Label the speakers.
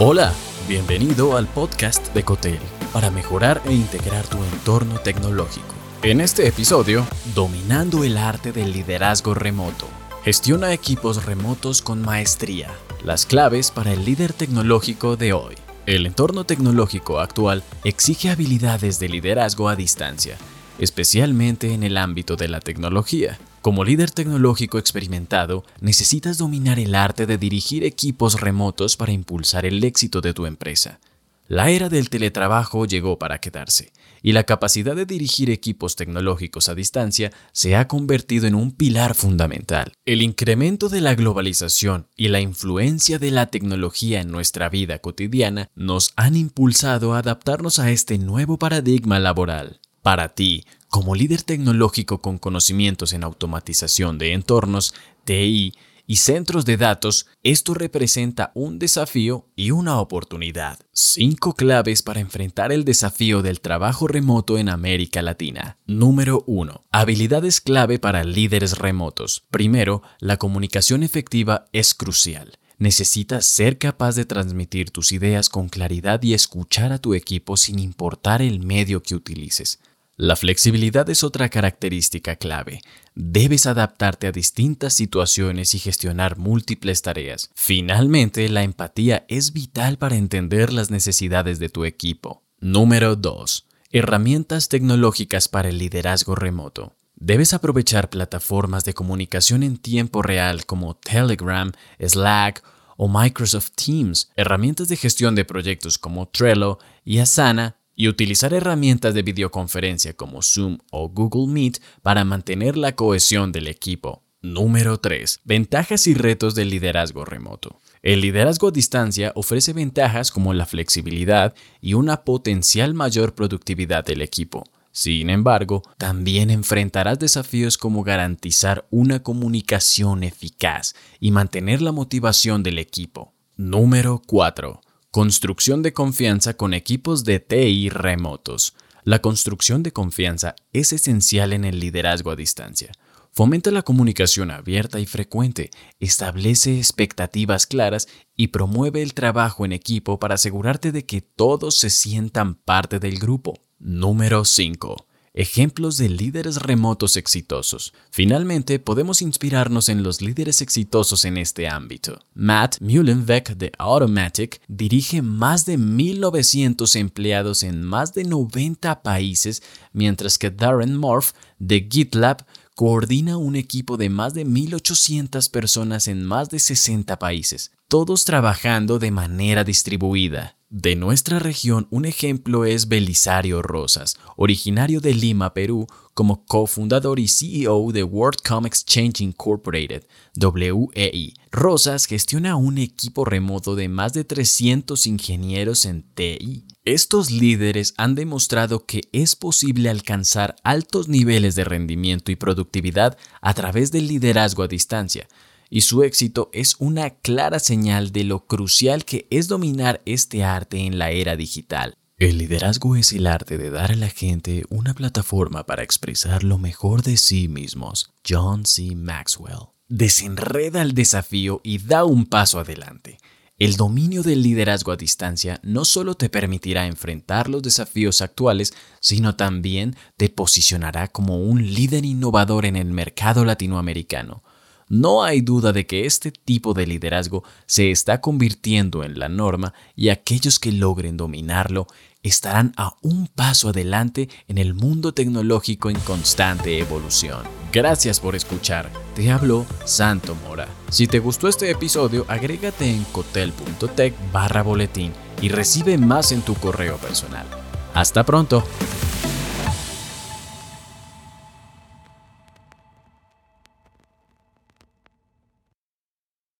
Speaker 1: Hola, bienvenido al podcast de Cotel para mejorar e integrar tu entorno tecnológico. En este episodio, dominando el arte del liderazgo remoto. Gestiona equipos remotos con maestría. Las claves para el líder tecnológico de hoy. El entorno tecnológico actual exige habilidades de liderazgo a distancia, especialmente en el ámbito de la tecnología. Como líder tecnológico experimentado, necesitas dominar el arte de dirigir equipos remotos para impulsar el éxito de tu empresa. La era del teletrabajo llegó para quedarse, y la capacidad de dirigir equipos tecnológicos a distancia se ha convertido en un pilar fundamental. El incremento de la globalización y la influencia de la tecnología en nuestra vida cotidiana nos han impulsado a adaptarnos a este nuevo paradigma laboral. Para ti, como líder tecnológico con conocimientos en automatización de entornos, TI y centros de datos, esto representa un desafío y una oportunidad. Cinco claves para enfrentar el desafío del trabajo remoto en América Latina. Número 1. Habilidades clave para líderes remotos. Primero, la comunicación efectiva es crucial. Necesitas ser capaz de transmitir tus ideas con claridad y escuchar a tu equipo sin importar el medio que utilices. La flexibilidad es otra característica clave. Debes adaptarte a distintas situaciones y gestionar múltiples tareas. Finalmente, la empatía es vital para entender las necesidades de tu equipo. Número 2. Herramientas tecnológicas para el liderazgo remoto. Debes aprovechar plataformas de comunicación en tiempo real como Telegram, Slack o Microsoft Teams, herramientas de gestión de proyectos como Trello y Asana y utilizar herramientas de videoconferencia como Zoom o Google Meet para mantener la cohesión del equipo. Número 3. Ventajas y retos del liderazgo remoto. El liderazgo a distancia ofrece ventajas como la flexibilidad y una potencial mayor productividad del equipo. Sin embargo, también enfrentarás desafíos como garantizar una comunicación eficaz y mantener la motivación del equipo. Número 4. Construcción de confianza con equipos de TI remotos. La construcción de confianza es esencial en el liderazgo a distancia. Fomenta la comunicación abierta y frecuente, establece expectativas claras y promueve el trabajo en equipo para asegurarte de que todos se sientan parte del grupo. Número 5. Ejemplos de líderes remotos exitosos. Finalmente, podemos inspirarnos en los líderes exitosos en este ámbito. Matt Mullenweg de Automatic dirige más de 1.900 empleados en más de 90 países, mientras que Darren Morph de GitLab coordina un equipo de más de 1.800 personas en más de 60 países, todos trabajando de manera distribuida. De nuestra región, un ejemplo es Belisario Rosas, originario de Lima, Perú, como cofundador y CEO de WorldCom Exchange Incorporated, WEI. Rosas gestiona un equipo remoto de más de 300 ingenieros en TI. Estos líderes han demostrado que es posible alcanzar altos niveles de rendimiento y productividad a través del liderazgo a distancia, y su éxito es una clara señal de lo crucial que es dominar este arte en la era digital. El liderazgo es el arte de dar a la gente una plataforma para expresar lo mejor de sí mismos. John C. Maxwell. Desenreda el desafío y da un paso adelante. El dominio del liderazgo a distancia no solo te permitirá enfrentar los desafíos actuales, sino también te posicionará como un líder innovador en el mercado latinoamericano. No hay duda de que este tipo de liderazgo se está convirtiendo en la norma y aquellos que logren dominarlo estarán a un paso adelante en el mundo tecnológico en constante evolución. Gracias por escuchar. Te habló Santo Mora. Si te gustó este episodio, agrégate en cotel.tech barra boletín y recibe más en tu correo personal. Hasta pronto.